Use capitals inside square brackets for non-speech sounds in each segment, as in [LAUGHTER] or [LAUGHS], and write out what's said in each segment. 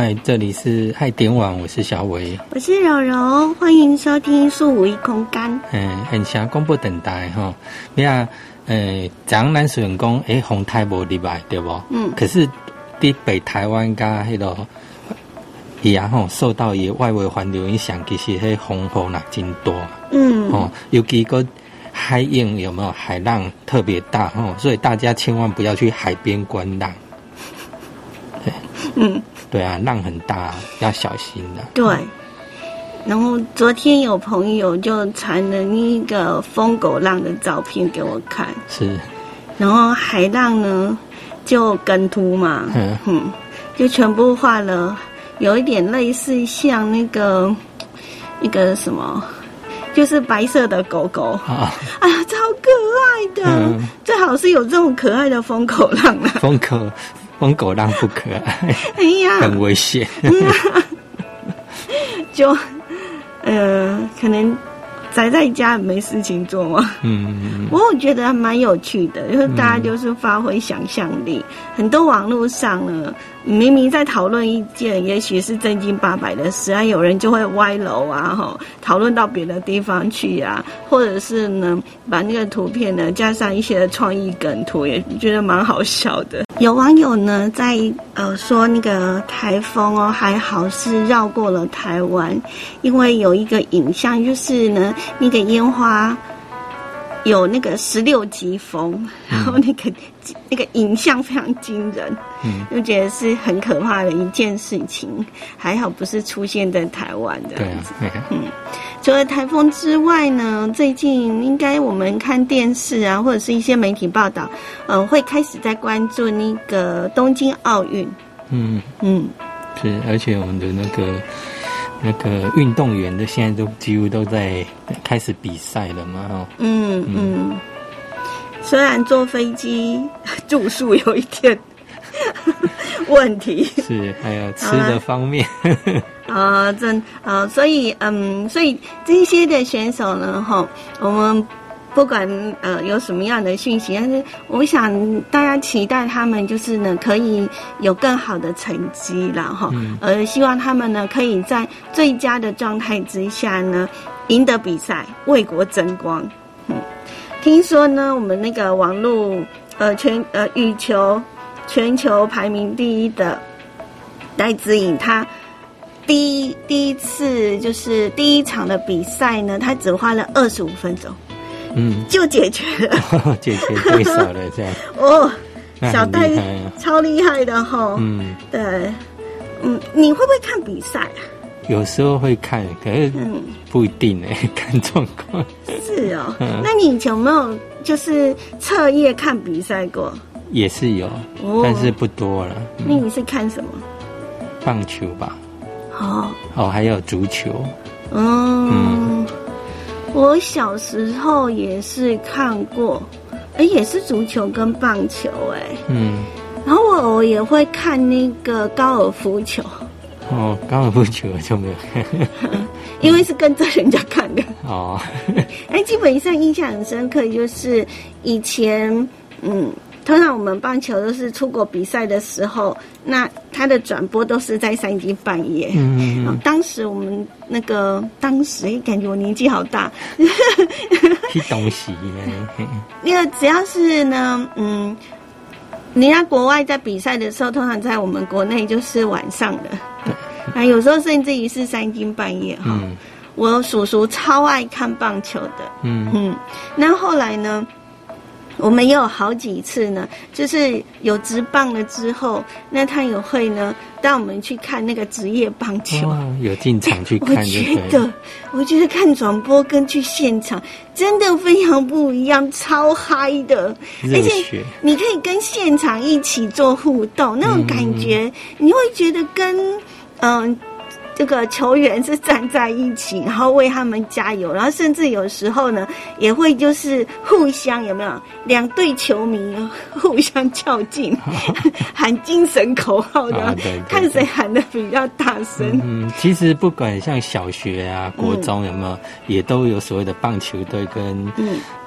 嗨，这里是爱点网，我是小伟，我是柔柔，欢迎收听数五一空间。嗯，很想广播等待哈。你看，呃，讲咱虽然讲，诶，红台无例外，对不？嗯。可是，伫北台湾加迄个，伊啊吼，受到伊外围环流影响，其实迄风雨那真多。嗯。哦，尤其个海印有没有海浪特别大？哦，所以大家千万不要去海边观浪。嗯。对啊，浪很大，要小心的。对，然后昨天有朋友就传了那个疯狗浪的照片给我看，是，然后海浪呢就跟图嘛，嗯，就全部画了，有一点类似像那个那个什么，就是白色的狗狗。啊，哎呀，超可爱的，最好是有这种可爱的疯狗浪啊，疯狗。疯狗浪不可爱，哎呀，很危险。[LAUGHS] 就，呃，可能宅在家没事情做嘛。嗯，不过我觉得蛮有趣的，因为大家就是发挥想象力。很多网络上呢，明明在讨论一件也许是正经八百的事，啊，有人就会歪楼啊，哈，讨论到别的地方去啊，或者是呢，把那个图片呢加上一些创意梗图，也觉得蛮好笑的。有网友呢在呃说那个台风哦还好是绕过了台湾，因为有一个影像就是呢那个烟花有那个十六级风，然后那个那个影像非常惊人，嗯，就觉得是很可怕的一件事情。还好不是出现在台湾的，对啊，嗯。除了台风之外呢，最近应该我们看电视啊，或者是一些媒体报道，嗯，会开始在关注那个东京奥运。嗯嗯，是，而且我们的那个那个运动员的现在都几乎都在开始比赛了嘛，哈。嗯嗯，虽然坐飞机住宿有一点 [LAUGHS] 问题，是还有吃的方面。[LAUGHS] 啊，真啊，所以嗯，所以这些的选手呢，哈，我们不管呃有什么样的讯息，但是我想大家期待他们就是呢可以有更好的成绩了哈，呃，希望他们呢可以在最佳的状态之下呢赢得比赛，为国争光。嗯，听说呢，我们那个网络呃全呃羽球全球排名第一的戴资颖，他。第一第一次就是第一场的比赛呢，他只花了二十五分钟，嗯，就解决了，[LAUGHS] 解决对手了这样。[LAUGHS] 哦，小戴超厉害的哈，嗯，对，嗯，你会不会看比赛啊？有时候会看，可是不一定哎，[LAUGHS] 看状况。是哦，那你以前有没有就是彻夜看比赛过？也是有，但是不多了。那你是看什么？棒球吧。哦哦，还有足球。嗯，我小时候也是看过，哎，也是足球跟棒球，哎，嗯，然后我我也会看那个高尔夫球。哦，高尔夫球就没有，[LAUGHS] 因为是跟着人家看的。[LAUGHS] 哦，[LAUGHS] 哎，基本上印象很深刻，就是以前，嗯。通常我们棒球都是出国比赛的时候，那他的转播都是在三更半夜。嗯嗯。当时我们那个当时感觉我年纪好大。去东西。[LAUGHS] 那个只要是呢，嗯，人家国外在比赛的时候，通常在我们国内就是晚上的。啊，有时候甚至于是三更半夜哈。我叔叔超爱看棒球的。嗯嗯。那后来呢？我们也有好几次呢，就是有职棒了之后，那他也会呢带我们去看那个职业棒球，有进场去看。我觉得，我觉得看转播跟去现场真的非常不一样，超嗨的，而且你可以跟现场一起做互动，那种感觉你会觉得跟嗯。这个球员是站在一起，然后为他们加油，然后甚至有时候呢，也会就是互相有没有两队球迷互相较劲，[LAUGHS] 喊精神口号的，看谁喊的比较大声。嗯，其实不管像小学啊、国中有没有，也都有所谓的棒球队跟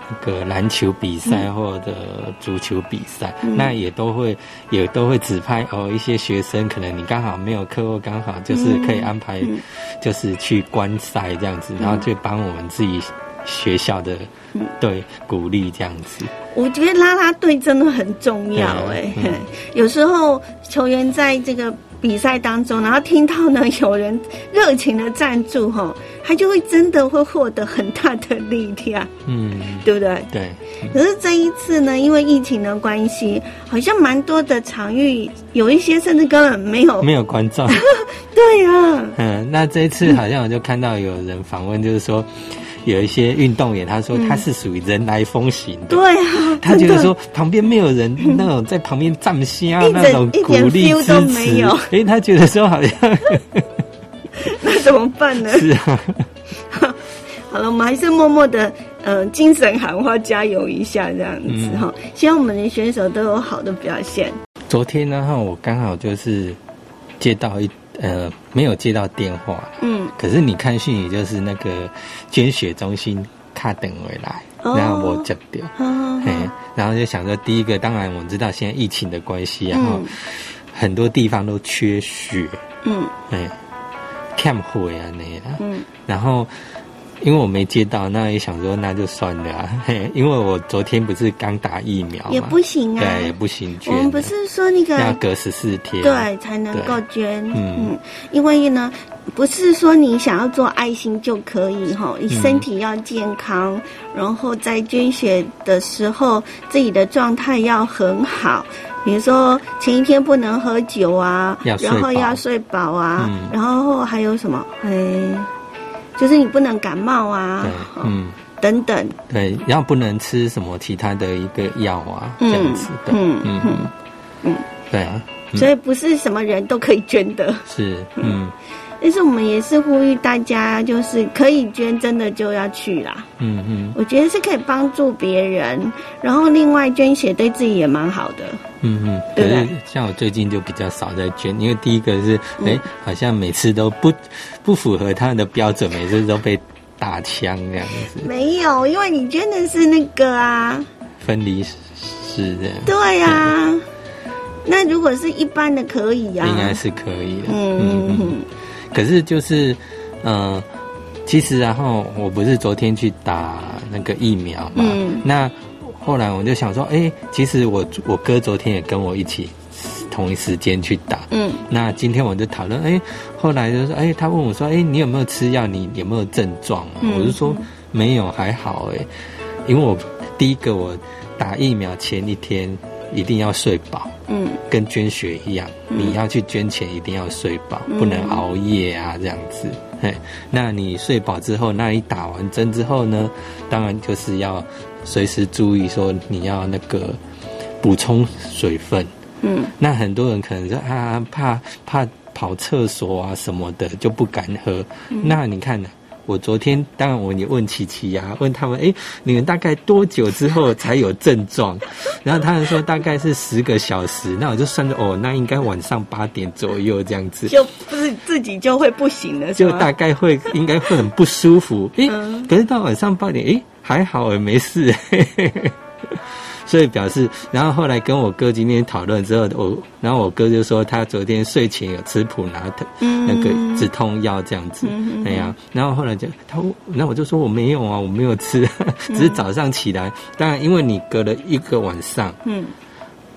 那个篮球比赛或者足球比赛，那也都会也都会指派哦一些学生，可能你刚好没有课或刚好就是可以安排，就是去观赛这样子，然后就帮我们自己学校的队鼓励这样子。我觉得拉拉队真的很重要哎，有时候球员在这个。比赛当中，然后听到呢有人热情的赞助哈，他就会真的会获得很大的力量，嗯，对不对？对。可是这一次呢，因为疫情的关系，好像蛮多的场域有一些甚至根本没有没有观众。[LAUGHS] 对啊。嗯，那这一次好像我就看到有人访问，就是说。有一些运动员，他说他是属于人来风行的，对啊，他觉得说旁边没有人那种在旁边站下那种鼓励支持，哎，他觉得说好像，[LAUGHS] 那怎么办呢？[LAUGHS] 是啊，[LAUGHS] 好了，我们还是默默的，嗯，精神喊话，加油一下这样子哈，希望我们的选手都有好的表现。昨天呢，哈，我刚好就是接到一。呃，没有接到电话。嗯，可是你看讯息，就是那个捐血中心卡等回来，然后我接掉。嗯，然后就想说，第一个，当然我知道现在疫情的关系，然后很多地方都缺血。嗯，哎，camp 会啊那样。嗯，然后。因为我没接到，那也想说那就算了啊。[LAUGHS] 因为我昨天不是刚打疫苗，也不行啊，对，也不行捐。我们不是说那个要隔十四天，对，才能够捐。嗯，因为呢，不是说你想要做爱心就可以哈，你身体要健康，然后在捐血的时候自己的状态要很好。比如说前一天不能喝酒啊，然后要睡饱啊，然后还有什么？哎。就是你不能感冒啊，嗯，等等，对，然后不能吃什么其他的一个药啊，这样子的，嗯嗯。嗯，嗯，对啊，所以不是什么人都可以捐的，是，嗯。但是我们也是呼吁大家，就是可以捐，真的就要去啦。嗯嗯，我觉得是可以帮助别人，然后另外捐血对自己也蛮好的。嗯嗯，可是像我最近就比较少在捐，因为第一个是，哎，好像每次都不不符合他们的标准，每次都被打枪这样子。没有，因为你捐的是那个啊，分离式的。对呀，[LAUGHS] 那如果是一般的，可以呀，应该是可以的。嗯嗯嗯。可是就是，嗯，其实然后我不是昨天去打那个疫苗嘛，那后来我就想说，哎，其实我我哥昨天也跟我一起同一时间去打，嗯，那今天我就讨论，哎，后来就说，哎，他问我说，哎，你有没有吃药？你有没有症状？我就说没有，还好，哎，因为我第一个我打疫苗前一天。一定要睡饱，嗯，跟捐血一样，你要去捐钱，一定要睡饱，不能熬夜啊，这样子。嘿，那你睡饱之后，那你打完针之后呢？当然就是要随时注意说你要那个补充水分。嗯，那很多人可能说啊，怕怕跑厕所啊什么的就不敢喝。那你看呢？我昨天当然我也问琪琪呀，问他们，哎，你们大概多久之后才有症状？[LAUGHS] 然后他们说大概是十个小时。那我就算着，哦，那应该晚上八点左右这样子，就不是自己就会不行了，就大概会应该会很不舒服。哎，可是到晚上八点，哎，还好，哎，没事。[LAUGHS] 所以表示，然后后来跟我哥今天讨论之后，我然后我哥就说他昨天睡前有吃普拿特那个止痛药这样子，哎呀，然后后来就他，那我就说我没有啊，我没有吃，[LAUGHS] 只是早上起来，当然因为你隔了一个晚上，嗯，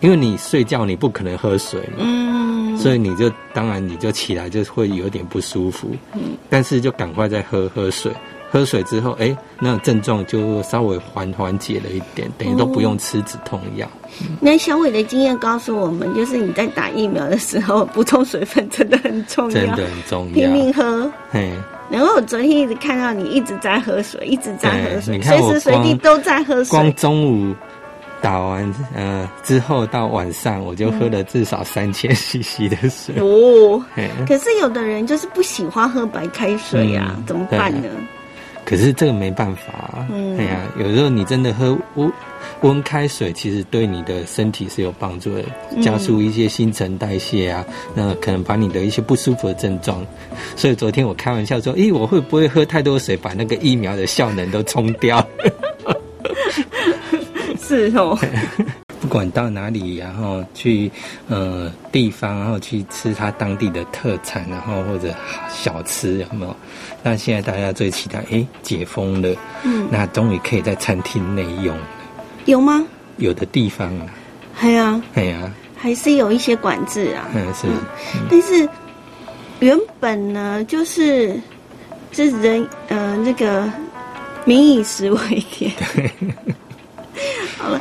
因为你睡觉你不可能喝水嘛，嗯，所以你就当然你就起来就会有点不舒服，嗯，但是就赶快再喝喝水。喝水之后，哎，那症状就稍微缓缓解了一点，等于都不用吃止痛药。那小伟的经验告诉我们，就是你在打疫苗的时候补充水分真的很重要，真的很重要，拼命喝。嘿，然后我昨天一直看到你一直在喝水，一直在喝水，随时随地都在喝水。光中午打完呃之后到晚上，我就喝了至少三千 CC 的水。哦，可是有的人就是不喜欢喝白开水呀，怎么办呢？可是这个没办法，哎呀，有时候你真的喝温温开水，其实对你的身体是有帮助的，加速一些新陈代谢啊，那可能把你的一些不舒服的症状。所以昨天我开玩笑说，咦，我会不会喝太多水，把那个疫苗的效能都冲掉？[LAUGHS] 是哦。不管到哪里，然后去呃地方，然后去吃他当地的特产，然后或者小吃，有没有？那现在大家最期待，哎，解封了，嗯，那终于可以在餐厅内用，有吗？有的地方啊，还啊，对啊，还是有一些管制啊，嗯是，但是原本呢，就是这人呃那个民以食为天。[LAUGHS] 好了，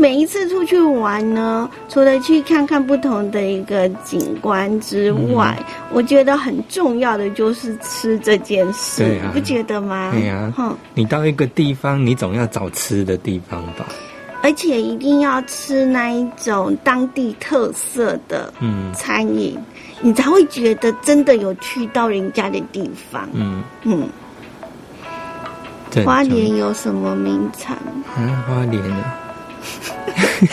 每一次出去玩呢，除了去看看不同的一个景观之外，我觉得很重要的就是吃这件事，你不觉得吗？对呀，你到一个地方，你总要找吃的地方吧？而且一定要吃那一种当地特色的嗯餐饮，你才会觉得真的有去到人家的地方。嗯嗯。花莲有什么名产？嗯，花莲啊。[LAUGHS]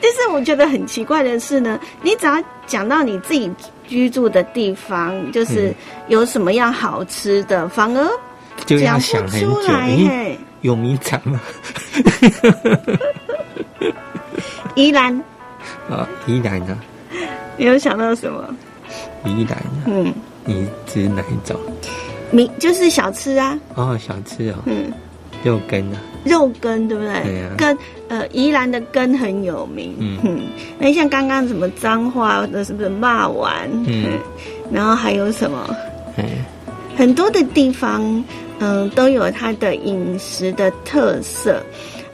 但是我觉得很奇怪的是呢，你只要讲到你自己居住的地方，就是有什么样好吃的，反而讲不出来。有名产吗？宜兰啊，[LAUGHS] 宜兰啊。你有想到什么？宜兰。嗯，你指哪一种？名就是小吃啊。哦，小吃哦。嗯。肉羹啊，肉羹对不对？对羹呃，宜兰的羹很有名。嗯，那像刚刚什么脏话的，是不是骂丸？嗯，然后还有什么？嗯，很多的地方，嗯，都有它的饮食的特色。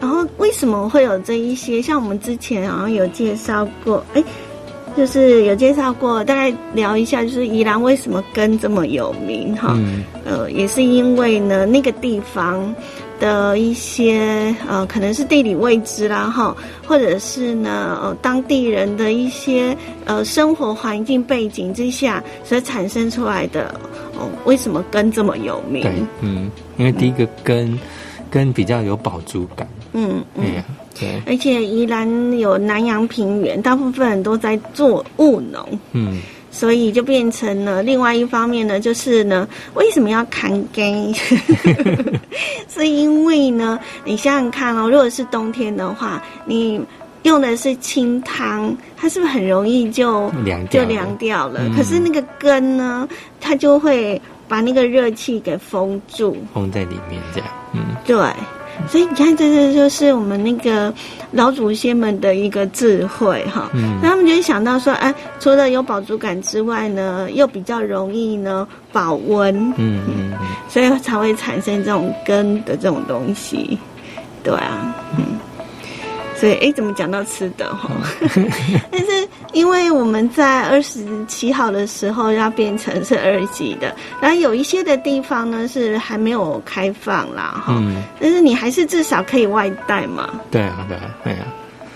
然后为什么会有这一些？像我们之前好像有介绍过，哎，就是有介绍过，大概聊一下，就是宜兰为什么根这么有名？哈，呃，也是因为呢，那个地方。的一些呃，可能是地理位置啦，哈，或者是呢，呃，当地人的一些呃生活环境背景之下所产生出来的哦，为什么根这么有名？对，嗯，因为第一个根根比较有饱足感，嗯嗯，对，而且宜兰有南洋平原，大部分人都在做务农，嗯。所以就变成了另外一方面呢，就是呢，为什么要砍根？[LAUGHS] [LAUGHS] 是因为呢，你想想看哦，如果是冬天的话，你用的是清汤，它是不是很容易就凉就凉掉了？可是那个根呢，它就会把那个热气给封住，封在里面这样。嗯，对。所以你看，这这就是我们那个老祖先们的一个智慧哈。嗯，那他们就想到说，哎，除了有饱足感之外呢，又比较容易呢保温。嗯嗯嗯，所以才会产生这种根的这种东西。对啊，嗯。所以，哎，怎么讲到吃的哈？[LAUGHS] 但是，因为我们在二十七号的时候要变成是二级的，然后有一些的地方呢是还没有开放啦，哈。嗯。但是你还是至少可以外带嘛。对啊，对啊，对啊。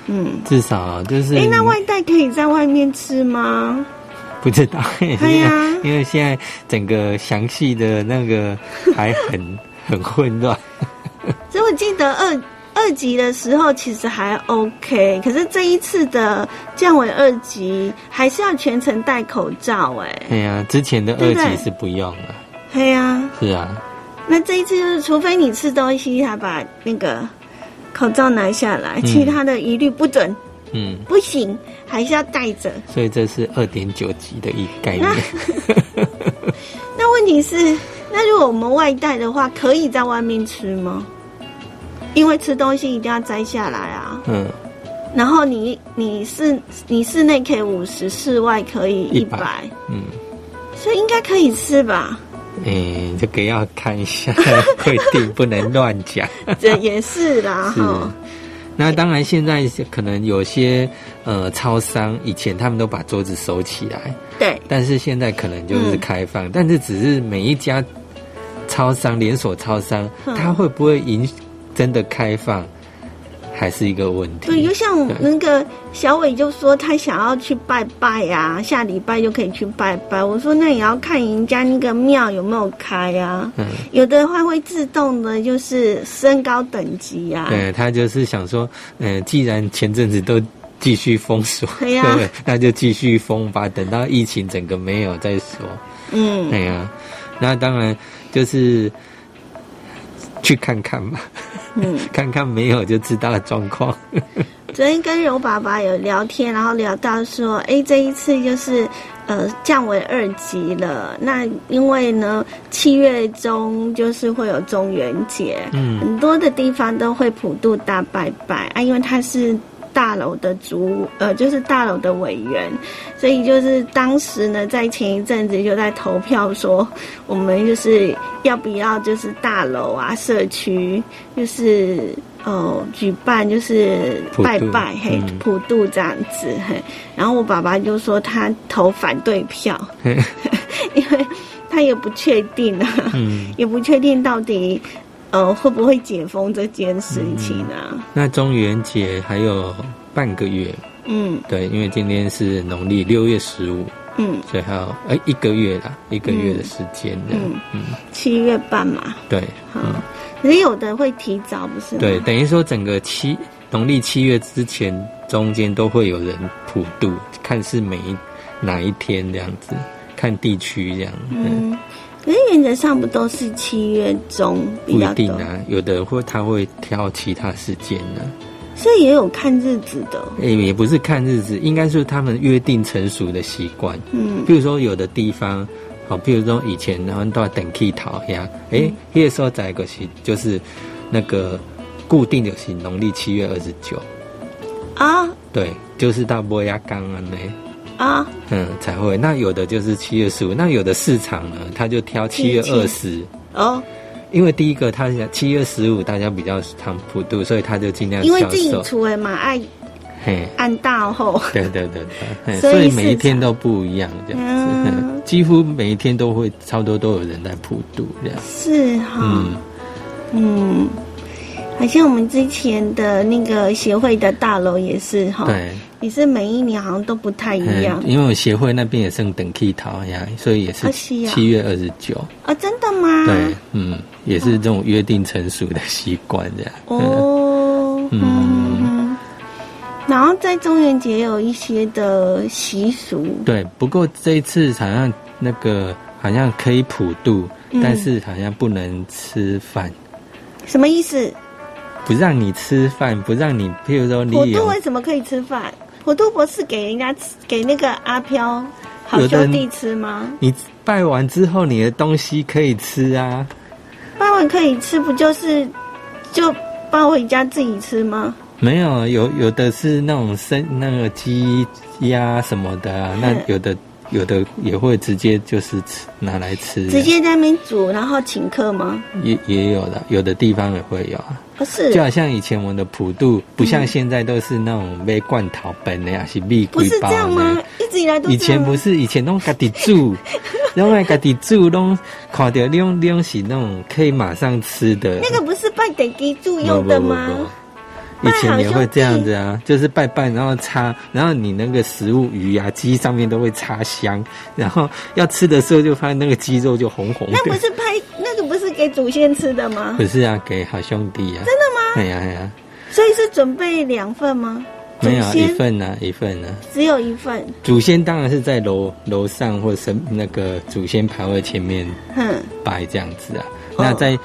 嗯。至少就是。哎，那外带可以在外面吃吗？不知道。对呀。因为现在整个详细的那个还很 [LAUGHS] 很混乱。[LAUGHS] 所以我记得二。二级的时候其实还 OK，可是这一次的降为二级，还是要全程戴口罩哎。对呀，之前的二级是不用了。对呀。是啊。那这一次就是，除非你吃东西，才把那个口罩拿下来，其他的一律不准。嗯。不行，还是要戴着。所以这是二点九级的一概念。那 [LAUGHS] 问题是，那如果我们外带的话，可以在外面吃吗？因为吃东西一定要摘下来啊，嗯，然后你你室你室内可以五十，室外可以一百，嗯，所以应该可以吃吧？嗯，这个要看一下 [LAUGHS] 规定，不能乱讲。这也是啦，哈。那当然，现在可能有些呃超商以前他们都把桌子收起来，对，但是现在可能就是开放，但是只是每一家超商连锁超商，它会不会影？真的开放还是一个问题。对，就像那个小伟就说他想要去拜拜呀，下礼拜就可以去拜拜。我说那也要看人家那个庙有没有开呀。嗯，有的话会自动的，就是升高等级呀。对他就是想说，嗯，既然前阵子都继续封锁，对呀，[LAUGHS] 那就继续封吧，等到疫情整个没有再说。嗯，对呀，那当然就是。去看看吧。嗯，[LAUGHS] 看看没有就知道状况。[LAUGHS] 昨天跟柔爸爸有聊天，然后聊到说，哎，这一次就是呃降为二级了。那因为呢，七月中就是会有中元节，嗯，很多的地方都会普渡大拜拜啊，因为它是。大楼的主呃，就是大楼的委员，所以就是当时呢，在前一阵子就在投票说，我们就是要不要就是大楼啊，社区就是哦举办就是拜拜嘿普渡这样子嘿，然后我爸爸就说他投反对票，[LAUGHS] 因为他也不确定啊，也不确定到底。呃，会不会解封这件事情呢？那中元节还有半个月，嗯，对，因为今天是农历六月十五，嗯，所以还有哎一个月啦，一个月的时间的，嗯，七月半嘛，对，嗯，可是有的会提早，不是？对，等于说整个七农历七月之前，中间都会有人普渡，看是每一哪一天这样子，看地区这样，嗯。可是原则上不都是七月中比较不一定啊，有的会他会挑其他时间呢。所以也有看日子的。哎，也不是看日子，应该是他们约定成熟的习惯。嗯，比如说有的地方，好，比如说以前然后都要等 K 桃呀，哎，那时候在一个是就是那个固定的是农历七月二十九啊，对，就是到波亚冈啊那。啊，嗯，才会。那有的就是七月十五，那有的市场呢，他就挑七月二十哦。因为第一个，他七月十五大家比较常普渡，所以他就尽量因为自己出的嘛，爱嘿按大后。对对对对，[LAUGHS] 所以每一天都不一样这样子，[LAUGHS] 几乎每一天都会差不多都有人在普渡这样。是哈，嗯嗯，好像我们之前的那个协会的大楼也是哈。对。也是每一年好像都不太一样，因为我协会那边也剩等 K 桃呀，所以也是七月二十九啊，真的吗？对，嗯，也是这种约定成熟的习惯这样。哦，[LAUGHS] 嗯，然后在中元节有一些的习俗，对，不过这一次好像那个好像可以普渡，但是好像不能吃饭，什么意思？不让你吃饭，不让你，譬如说你普渡为什么可以吃饭？普渡不是给人家吃，给那个阿飘好兄弟吃吗？你拜完之后，你的东西可以吃啊。拜完可以吃，不就是就抱回家自己吃吗？没有，有有的是那种生那个鸡鸭什么的啊，那有的。有的也会直接就是吃拿来吃，直接在那边煮，然后请客吗？也也有的，有的地方也会有啊。不是，就好像以前我们的普渡，不像现在都是那种被罐头本的呀，是蜜不是这样吗？一直以来都以前不是，以前弄家己煮，然后家己煮，拢看到两两是那种可以马上吃的。那个不是拜地基主用的吗？以前也会这样子啊，就是拜拜，然后擦，然后你那个食物鱼啊鸡上面都会擦香，然后要吃的时候就发现那个鸡肉就红红的。那不是拍那个不是给祖先吃的吗？不是啊，给好兄弟啊。真的吗？哎呀哎呀。所以是准备两份吗？没有一份呢，一份呢。只有一份。祖先当然是在楼楼上或神那个祖先牌位前面拜这样子啊，那在。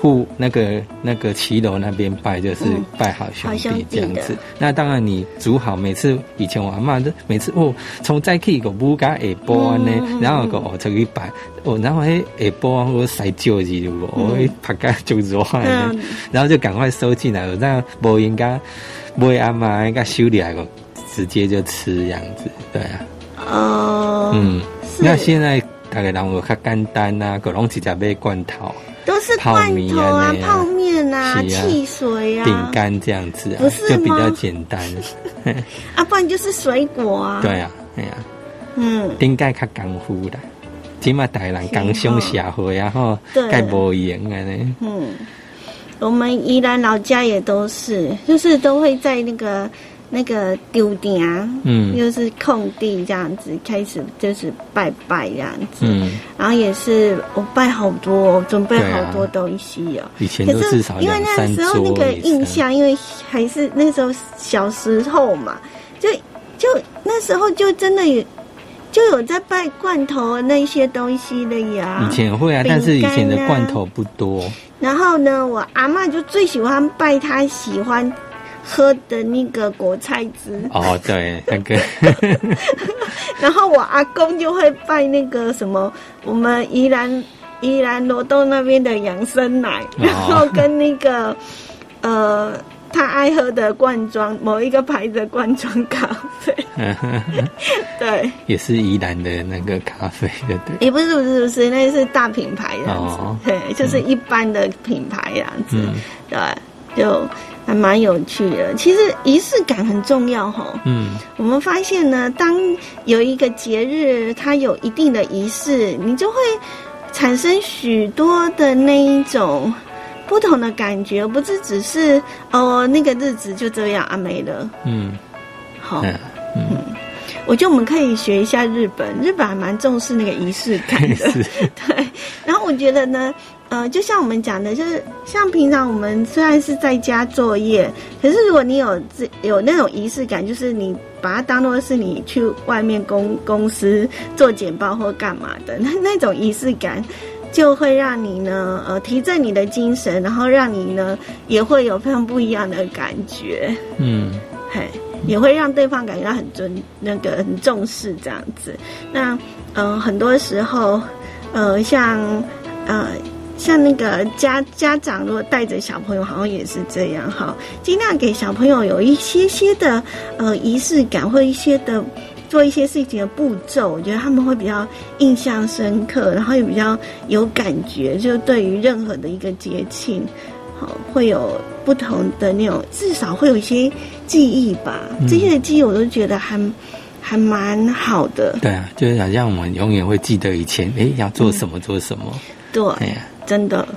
户那个那个骑楼那边拜就是拜好兄弟这样子，那当然你煮好，每次以前我阿妈都每次哦，从再去个布加下波呢，然后个哦出去拜。哦，然后嘿下波我晒旧子了，我会拍干就热呢，然后就赶快收进来了，那不应该不阿妈应该修理来个，直接就吃这样子，对啊，哦，嗯，那现在大概人会较简单啊，个拢直接买罐头。都是罐头啊、泡面啊、汽水啊、饼干这样子啊，就比较简单。[LAUGHS] 啊，不然就是水果啊。对啊，哎呀，嗯，应该较功夫的，起码大人刚上社会啊，吼，该无闲啊呢。嗯，我们宜兰老家也都是，就是都会在那个。那个丢点，嗯，又是空地这样子，开始就是拜拜这样子，嗯，然后也是我拜好多，准备好多东西哦。以前都至少因为那时候那个印象，因为还是那时候小时候嘛，就就那时候就真的有。就就有在拜罐头那些东西的呀。以前会啊，但是以前的罐头不多。然后呢，我阿妈就最喜欢拜她喜欢喝的那个果菜汁。哦，对，那个。[LAUGHS] 然后我阿公就会拜那个什么，我们宜兰宜兰罗东那边的养生奶，然后跟那个呃。他爱喝的罐装某一个牌子的罐装咖啡，[LAUGHS] 对，也是宜兰的那个咖啡，对对。也不是不是不是，那是大品牌这样子，对，就是一般的品牌这样子，对，就还蛮有趣的。其实仪式感很重要哈。嗯，我们发现呢，当有一个节日，它有一定的仪式，你就会产生许多的那一种。不同的感觉，不是只是哦，那个日子就这样啊没了。嗯，好，嗯，我觉得我们可以学一下日本，日本还蛮重视那个仪式感的。[LAUGHS] 对，然后我觉得呢，呃，就像我们讲的，就是像平常我们虽然是在家作业，可是如果你有这有那种仪式感，就是你把它当做是你去外面公公司做简报或干嘛的，[LAUGHS] 那那种仪式感。就会让你呢，呃，提振你的精神，然后让你呢，也会有非常不一样的感觉。嗯，嘿，也会让对方感觉到很尊，那个很重视这样子。那，嗯，很多时候，呃，像，呃，像那个家家长如果带着小朋友，好像也是这样哈，尽量给小朋友有一些些的，呃，仪式感或一些的。做一些事情的步骤，我觉得他们会比较印象深刻，然后也比较有感觉。就对于任何的一个节庆，好会有不同的那种，至少会有一些记忆吧。这些的记忆我都觉得还还蛮好的。对啊，就是好像我们永远会记得以前，哎，要做什么做什么。对，真的。